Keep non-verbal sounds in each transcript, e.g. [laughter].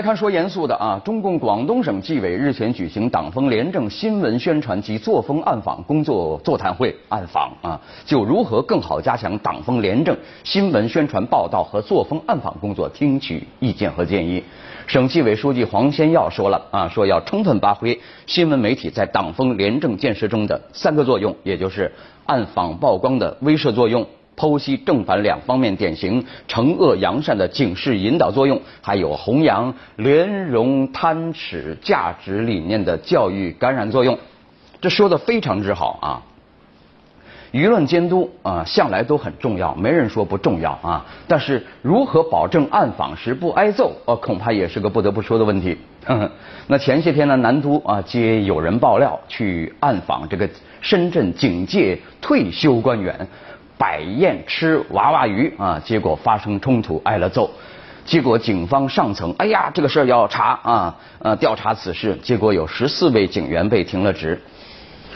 来看说严肃的啊，中共广东省纪委日前举行党风廉政新闻宣传及作风暗访工作座谈会，暗访啊，就如何更好加强党风廉政新闻宣传报道和作风暗访工作，听取意见和建议。省纪委书记黄先耀说了啊，说要充分发挥新闻媒体在党风廉政建设中的三个作用，也就是暗访曝光的威慑作用。剖析正反两方面典型，惩恶扬善的警示引导作用，还有弘扬廉荣贪耻价值理念的教育感染作用。这说的非常之好啊！舆论监督啊，向来都很重要，没人说不重要啊。但是如何保证暗访时不挨揍，呃，恐怕也是个不得不说的问题。[laughs] 那前些天呢，南都啊，接有人爆料去暗访这个深圳警界退休官员。摆宴吃娃娃鱼啊，结果发生冲突挨了揍，结果警方上层哎呀这个事儿要查啊呃调查此事，结果有十四位警员被停了职。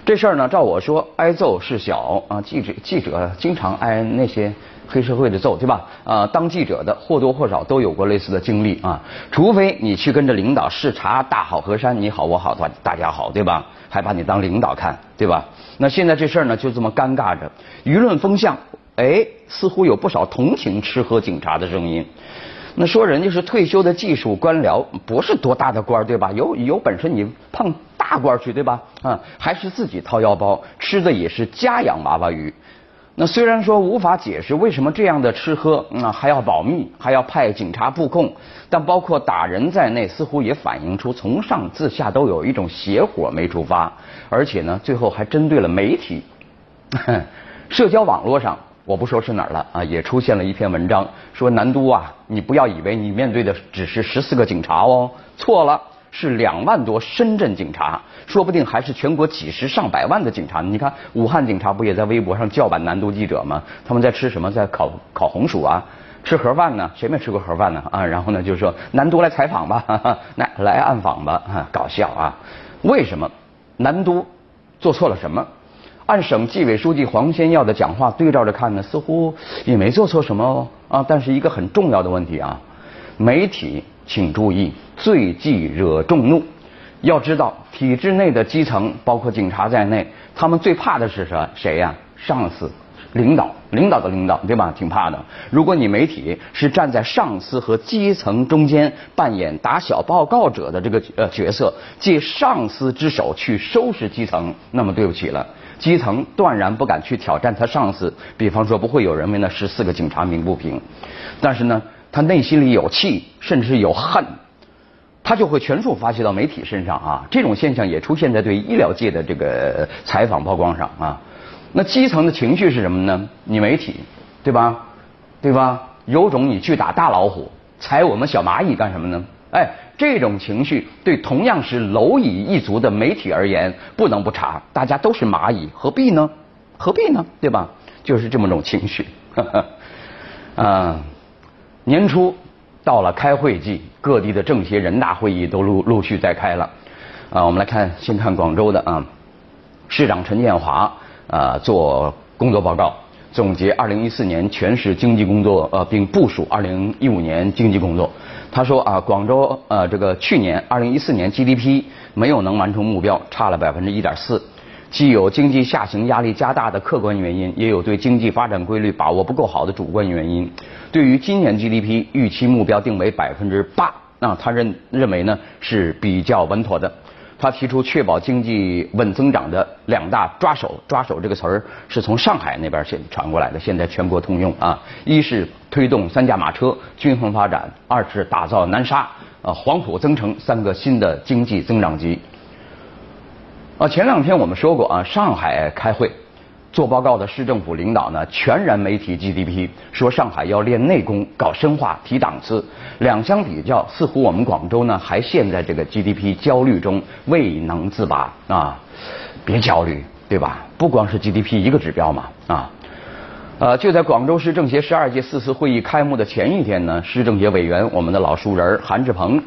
这事儿呢，照我说挨揍是小啊，记者记者经常挨那些黑社会的揍对吧？啊，当记者的或多或少都有过类似的经历啊，除非你去跟着领导视察大好河山，你好我好大大家好对吧？还把你当领导看对吧？那现在这事儿呢，就这么尴尬着，舆论风向，哎，似乎有不少同情吃喝警察的声音。那说人家是退休的技术官僚，不是多大的官儿对吧？有有本事你碰大官去对吧？啊，还是自己掏腰包，吃的也是家养娃娃鱼。那虽然说无法解释为什么这样的吃喝，那还要保密，还要派警察布控，但包括打人在内，似乎也反映出从上至下都有一种邪火没触发，而且呢，最后还针对了媒体。[laughs] 社交网络上，我不说是哪儿了啊，也出现了一篇文章，说南都啊，你不要以为你面对的只是十四个警察哦，错了。是两万多深圳警察，说不定还是全国几十上百万的警察。你看武汉警察不也在微博上叫板南都记者吗？他们在吃什么？在烤烤红薯啊，吃盒饭呢？谁没吃过盒饭呢？啊，然后呢，就说南都来采访吧，来来暗访吧，搞笑啊！为什么南都做错了什么？按省纪委书记黄先耀的讲话对照着看呢，似乎也没做错什么哦啊。但是一个很重要的问题啊，媒体。请注意，最忌惹众怒。要知道，体制内的基层，包括警察在内，他们最怕的是什谁呀？上司、领导、领导的领导，对吧？挺怕的。如果你媒体是站在上司和基层中间，扮演打小报告者的这个呃角色，借上司之手去收拾基层，那么对不起了，基层断然不敢去挑战他上司。比方说，不会有人为那十四个警察鸣不平。但是呢？他内心里有气，甚至是有恨，他就会全数发泄到媒体身上啊！这种现象也出现在对医疗界的这个采访曝光上啊。那基层的情绪是什么呢？你媒体，对吧？对吧？有种你去打大老虎，踩我们小蚂蚁干什么呢？哎，这种情绪对同样是蝼蚁一族的媒体而言，不能不查。大家都是蚂蚁，何必呢？何必呢？对吧？就是这么种情绪，[laughs] 啊。年初到了开会季，各地的政协、人大会议都陆陆续在开了。啊，我们来看，先看广州的啊，市长陈建华啊做工作报告，总结二零一四年全市经济工作，呃，并部署二零一五年经济工作。他说啊，广州呃这个去年二零一四年 GDP 没有能完成目标，差了百分之一点四。既有经济下行压力加大的客观原因，也有对经济发展规律把握不够好的主观原因。对于今年 GDP 预期目标定为百分之八，那他认认为呢是比较稳妥的。他提出确保经济稳增长的两大抓手，抓手这个词儿是从上海那边先传过来的，现在全国通用啊。一是推动三驾马车均衡发展，二是打造南沙、呃黄埔增城三个新的经济增长极。前两天我们说过啊，上海开会做报告的市政府领导呢，全然没提 GDP，说上海要练内功、搞深化、提档次。两相比较，似乎我们广州呢还陷在这个 GDP 焦虑中未能自拔啊。别焦虑，对吧？不光是 GDP 一个指标嘛啊。呃，就在广州市政协十二届四次会议开幕的前一天呢，市政协委员我们的老熟人韩志鹏。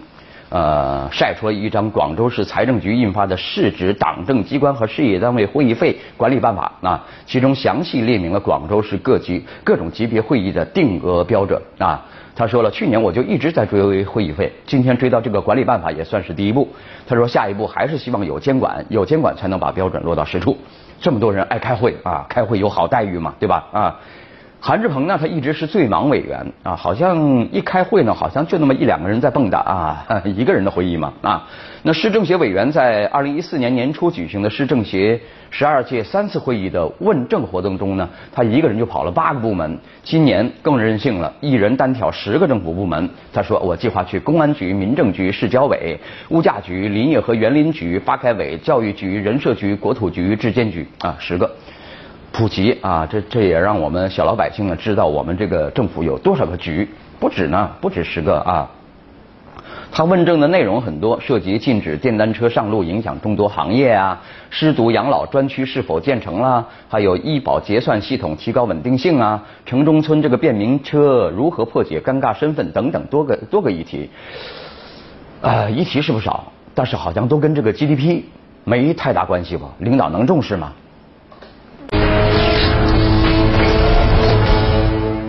呃，晒出了一张广州市财政局印发的《市直党政机关和事业单位会议费管理办法》啊，其中详细列明了广州市各级各种级别会议的定额标准啊。他说了，去年我就一直在追会议费，今天追到这个管理办法也算是第一步。他说，下一步还是希望有监管，有监管才能把标准落到实处。这么多人爱开会啊，开会有好待遇嘛，对吧？啊。韩志鹏呢，他一直是最忙委员啊，好像一开会呢，好像就那么一两个人在蹦跶啊，[laughs] 一个人的会议嘛啊。那市政协委员在二零一四年年初举行的市政协十二届三次会议的问政活动中呢，他一个人就跑了八个部门。今年更任性了，一人单挑十个政府部门。他说：“我计划去公安局、民政局、市交委、物价局、林业和园林局、发改委、教育局、人社局、国土局、质监局啊，十个。”普及啊，这这也让我们小老百姓呢知道我们这个政府有多少个局，不止呢，不止十个啊。他问政的内容很多，涉及禁止电单车上路影响众多行业啊，失独养老专区是否建成了，还有医保结算系统提高稳定性啊，城中村这个便民车如何破解尴尬身份等等多个多个议题。呃，议题是不少，但是好像都跟这个 GDP 没太大关系吧？领导能重视吗？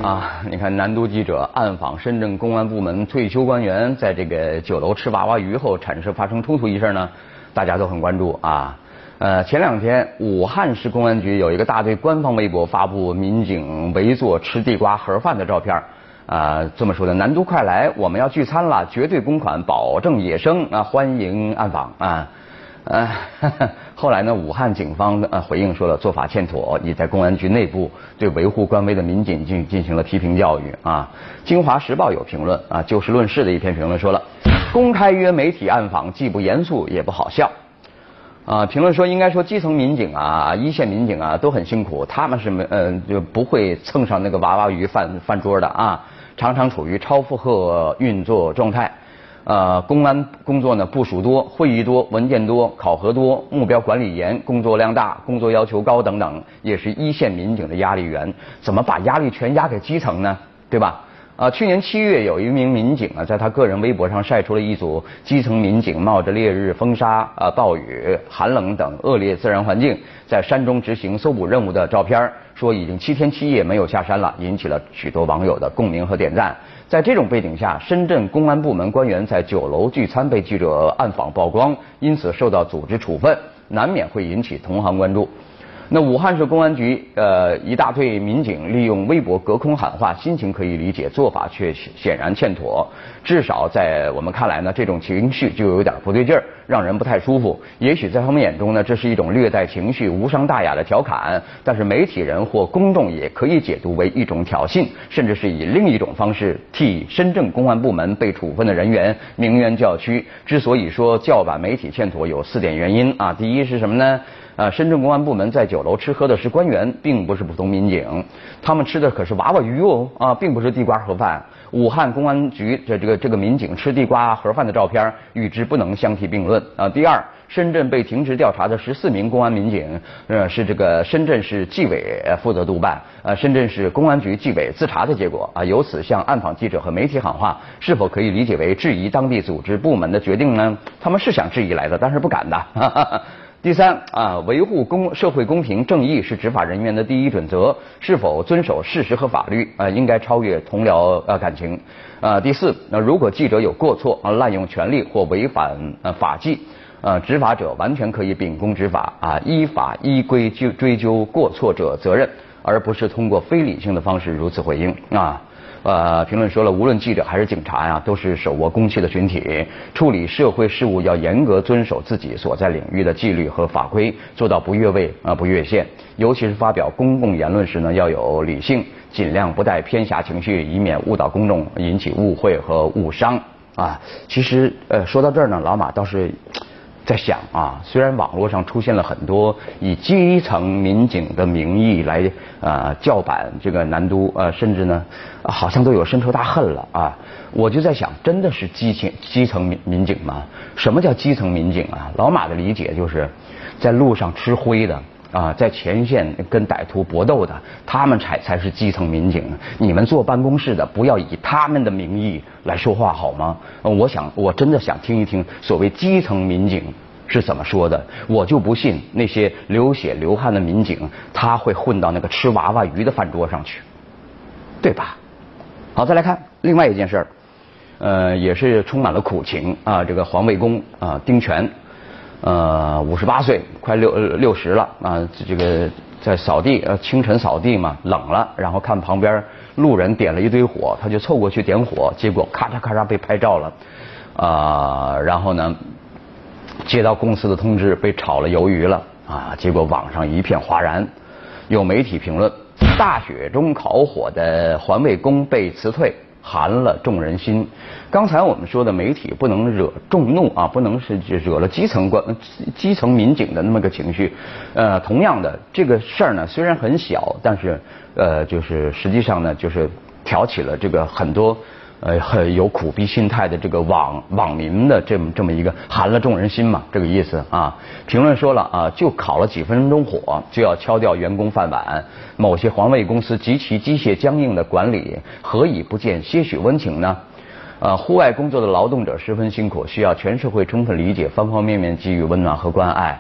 啊，你看，南都记者暗访深圳公安部门退休官员在这个酒楼吃娃娃鱼后产生发生冲突一事呢，大家都很关注啊。呃，前两天武汉市公安局有一个大队官方微博发布民警围坐吃地瓜盒饭的照片啊，这么说的：南都快来，我们要聚餐了，绝对公款，保证野生啊，欢迎暗访啊。呃，[laughs] 后来呢？武汉警方呃回应说了，做法欠妥，已在公安局内部对维护官威的民警进进行了批评教育啊。京华时报有评论啊，就事论事的一篇评论说了，公开约媒体暗访既不严肃也不好笑啊。评论说，应该说基层民警啊，一线民警啊都很辛苦，他们是没呃就不会蹭上那个娃娃鱼饭饭桌的啊，常常处于超负荷运作状态。呃，公安工作呢部署多，会议多，文件多，考核多，目标管理严，工作量大，工作要求高等等，也是一线民警的压力源。怎么把压力全压给基层呢？对吧？啊，去年七月，有一名民警啊，在他个人微博上晒出了一组基层民警冒着烈日风沙、啊暴雨、寒冷等恶劣自然环境，在山中执行搜捕任务的照片，说已经七天七夜没有下山了，引起了许多网友的共鸣和点赞。在这种背景下，深圳公安部门官员在酒楼聚餐被记者暗访曝光，因此受到组织处分，难免会引起同行关注。那武汉市公安局呃一大队民警利用微博隔空喊话，心情可以理解，做法却显然欠妥。至少在我们看来呢，这种情绪就有点不对劲儿，让人不太舒服。也许在他们眼中呢，这是一种略带情绪、无伤大雅的调侃，但是媒体人或公众也可以解读为一种挑衅，甚至是以另一种方式替深圳公安部门被处分的人员鸣冤叫屈。之所以说叫板媒体欠妥，有四点原因啊。第一是什么呢？啊，深圳公安部门在酒楼吃喝的是官员，并不是普通民警，他们吃的可是娃娃鱼哦，啊，并不是地瓜盒饭。武汉公安局的这个这个民警吃地瓜盒饭的照片，与之不能相提并论啊。第二，深圳被停职调查的十四名公安民警，呃，是这个深圳市纪委负责督办，呃，深圳市公安局纪委自查的结果啊。由此向暗访记者和媒体喊话，是否可以理解为质疑当地组织部门的决定呢？他们是想质疑来的，但是不敢的。[laughs] 第三啊，维护公社会公平正义是执法人员的第一准则，是否遵守事实和法律啊，应该超越同僚呃感情啊。第四，那如果记者有过错啊，滥用权力或违反呃法纪啊，执法者完全可以秉公执法啊，依法依规就追究过错者责任，而不是通过非理性的方式如此回应啊。呃，评论说了，无论记者还是警察呀，都是手握公器的群体，处理社会事务要严格遵守自己所在领域的纪律和法规，做到不越位啊，不越线。尤其是发表公共言论时呢，要有理性，尽量不带偏狭情绪，以免误导公众，引起误会和误伤啊。其实，呃，说到这儿呢，老马倒是。在想啊，虽然网络上出现了很多以基层民警的名义来呃叫板这个南都呃，甚至呢好像都有深仇大恨了啊，我就在想，真的是基层基层民民警吗？什么叫基层民警啊？老马的理解就是在路上吃灰的啊，在前线跟歹徒搏斗的，他们才才是基层民警。你们坐办公室的，不要以他们的名义来说话好吗？我想，我真的想听一听所谓基层民警是怎么说的。我就不信那些流血流汗的民警，他会混到那个吃娃娃鱼的饭桌上去，对吧？好，再来看另外一件事儿，呃，也是充满了苦情啊。这个环卫工啊，丁全。呃，五十八岁，快六六十了啊！这个在扫地，呃，清晨扫地嘛，冷了，然后看旁边路人点了一堆火，他就凑过去点火，结果咔嚓咔嚓被拍照了，啊，然后呢，接到公司的通知，被炒了鱿鱼了啊！结果网上一片哗然，有媒体评论：大雪中烤火的环卫工被辞退。寒了众人心。刚才我们说的媒体不能惹众怒啊，不能是惹了基层官基层民警的那么个情绪。呃，同样的这个事儿呢，虽然很小，但是呃，就是实际上呢，就是挑起了这个很多。呃，很有苦逼心态的这个网网民的这么这么一个寒了众人心嘛，这个意思啊。评论说了啊，就烤了几分钟火，就要敲掉员工饭碗。某些环卫公司极其机械僵硬的管理，何以不见些许温情呢？呃，户外工作的劳动者十分辛苦，需要全社会充分理解，方方面面给予温暖和关爱。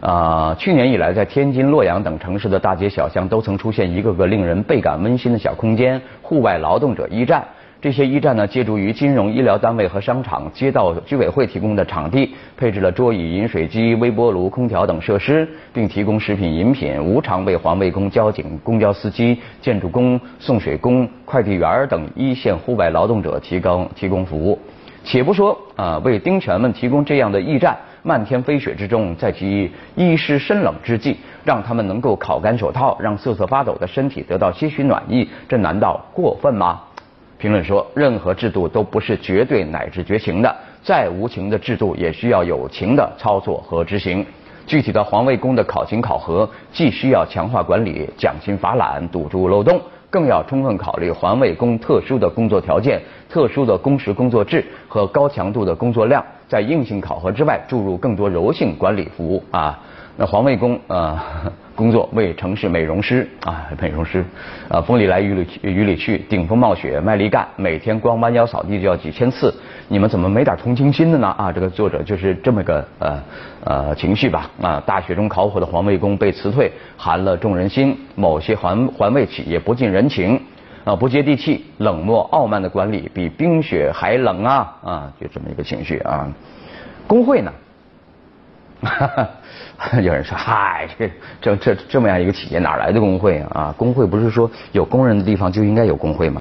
啊，去年以来，在天津、洛阳等城市的大街小巷，都曾出现一个个令人倍感温馨的小空间——户外劳动者驿站。这些驿站呢，借助于金融、医疗单位和商场、街道居委会提供的场地，配置了桌椅、饮水机、微波炉、空调等设施，并提供食品、饮品，无偿为环卫工、交警、公交司机、建筑工、送水工、快递员等一线户外劳动者提供提供服务。且不说啊，为丁权们提供这样的驿站，漫天飞雪之中，在其衣湿身冷之际，让他们能够烤干手套，让瑟瑟发抖的身体得到些许暖意，这难道过分吗？评论说，任何制度都不是绝对乃至绝情的，再无情的制度也需要有情的操作和执行。具体的环卫工的考勤考核，既需要强化管理、奖勤罚懒、堵住漏洞，更要充分考虑环卫工特殊的工作条件、特殊的工时工作制和高强度的工作量，在硬性考核之外，注入更多柔性管理服务啊。那环卫工啊。工作为城市美容师啊，美容师啊，风里来雨里去，雨里去，顶风冒雪卖力干，每天光弯腰扫地就要几千次，你们怎么没点同情心的呢？啊，这个作者就是这么个呃呃情绪吧啊，大雪中烤火的环卫工被辞退，寒了众人心。某些环环卫企业不近人情啊，不接地气，冷漠傲慢的管理比冰雪还冷啊啊，就这么一个情绪啊。工会呢？哈哈。有人说：“嗨，这这这这么样一个企业哪来的工会啊？工会不是说有工人的地方就应该有工会吗？”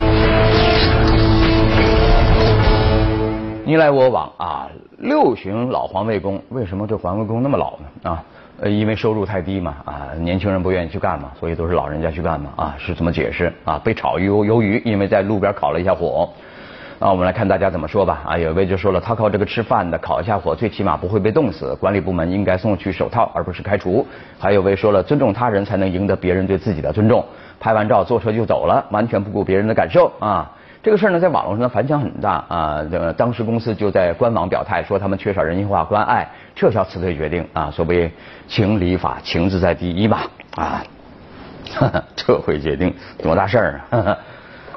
你来我往啊，六旬老环卫工，为什么这环卫工那么老呢？啊，呃，因为收入太低嘛，啊，年轻人不愿意去干嘛，所以都是老人家去干嘛，啊，是这么解释啊？被炒鱿鱿鱼，因为在路边烤了一下火。啊，我们来看大家怎么说吧。啊，有一位就说了，他靠这个吃饭的，烤一下火，最起码不会被冻死。管理部门应该送去手套，而不是开除。还有位说了，尊重他人才能赢得别人对自己的尊重。拍完照坐车就走了，完全不顾别人的感受啊。这个事儿呢，在网络上反响很大啊。当时公司就在官网表态说，他们缺少人性化关爱，撤销辞退决定啊。所谓情理法，情字在第一吧啊。[laughs] 撤回决定多大事儿啊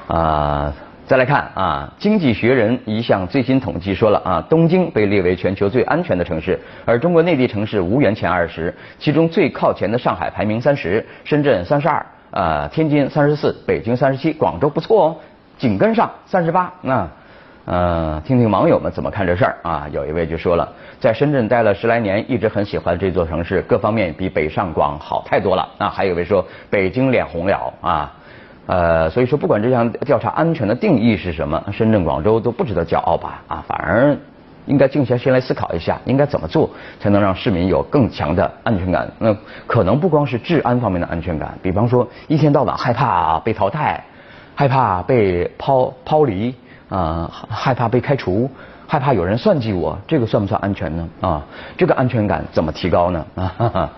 [laughs] 啊。再来看啊，《经济学人》一项最新统计说了啊，东京被列为全球最安全的城市，而中国内地城市无缘前二十，其中最靠前的上海排名三十，深圳三十二，呃，天津三十四，北京三十七，广州不错哦，紧跟上三十八。那呃，听听网友们怎么看这事儿啊？有一位就说了，在深圳待了十来年，一直很喜欢这座城市，各方面比北上广好太多了。那还有一位说，北京脸红了啊。呃，所以说不管这项调查安全的定义是什么，深圳、广州都不值得骄傲吧？啊，反而应该静下心来思考一下，应该怎么做才能让市民有更强的安全感？那可能不光是治安方面的安全感，比方说一天到晚害怕被淘汰，害怕被抛抛离啊，害怕被开除，害怕有人算计我，这个算不算安全呢？啊，这个安全感怎么提高呢？啊。哈哈。